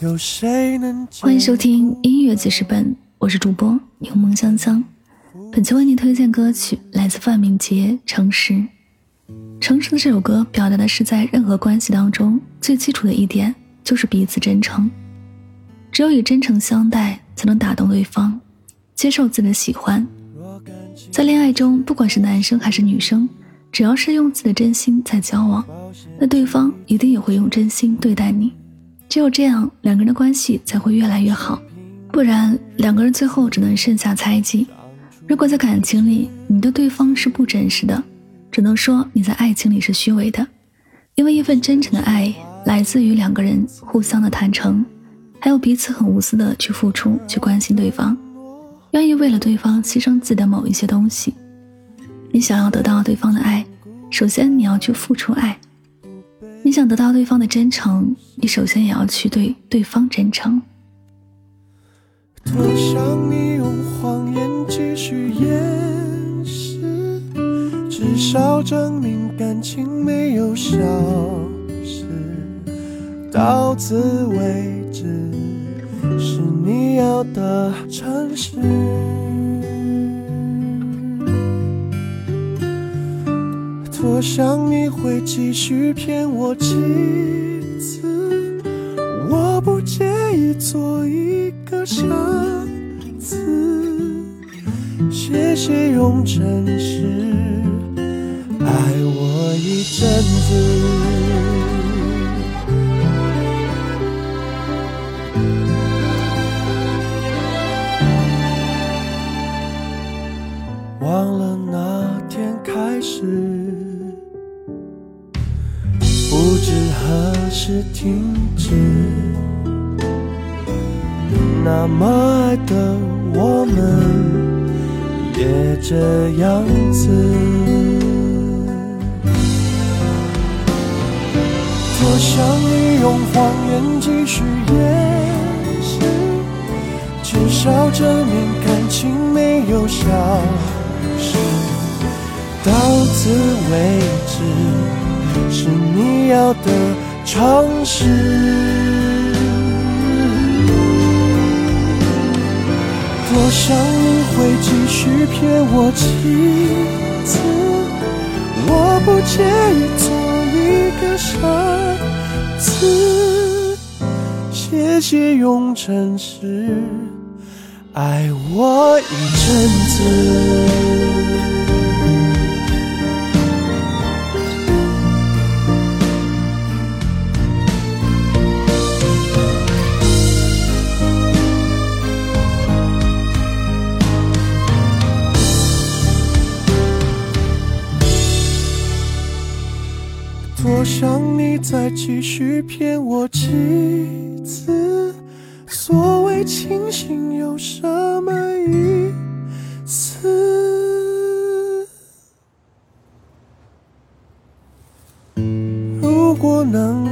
有谁能欢迎收听音乐记事本，我是主播柠檬香香。本期为您推荐歌曲来自范明杰《诚实》。《诚实》的这首歌表达的是，在任何关系当中，最基础的一点就是彼此真诚。只有以真诚相待，才能打动对方，接受自己的喜欢。在恋爱中，不管是男生还是女生。只要是用自己的真心在交往，那对方一定也会用真心对待你。只有这样，两个人的关系才会越来越好。不然，两个人最后只能剩下猜忌。如果在感情里，你对对方是不真实的，只能说你在爱情里是虚伪的。因为一份真诚的爱，来自于两个人互相的坦诚，还有彼此很无私的去付出、去关心对方，愿意为了对方牺牲自己的某一些东西。你想要得到对方的爱，首先你要去付出爱；你想得到对方的真诚，你首先也要去对对方真诚。多想你用谎言继续掩饰，至少证明感情没有消失。到此为止，是你要的诚实。多想你会继续骗我几次，我不介意做一个傻子。谢谢用诚实爱我一阵子。忘了那天开始，不知何时停止。那么爱的我们，也这样子。多想你用谎言继续掩饰，至少证明感情没有消失。到此为止，是你要的诚实。多想你会继续骗我几次，我不介意做一个傻子。谢谢用诚实爱我一阵子。我想你再继续骗我几次，所谓清醒有什么意思？如果能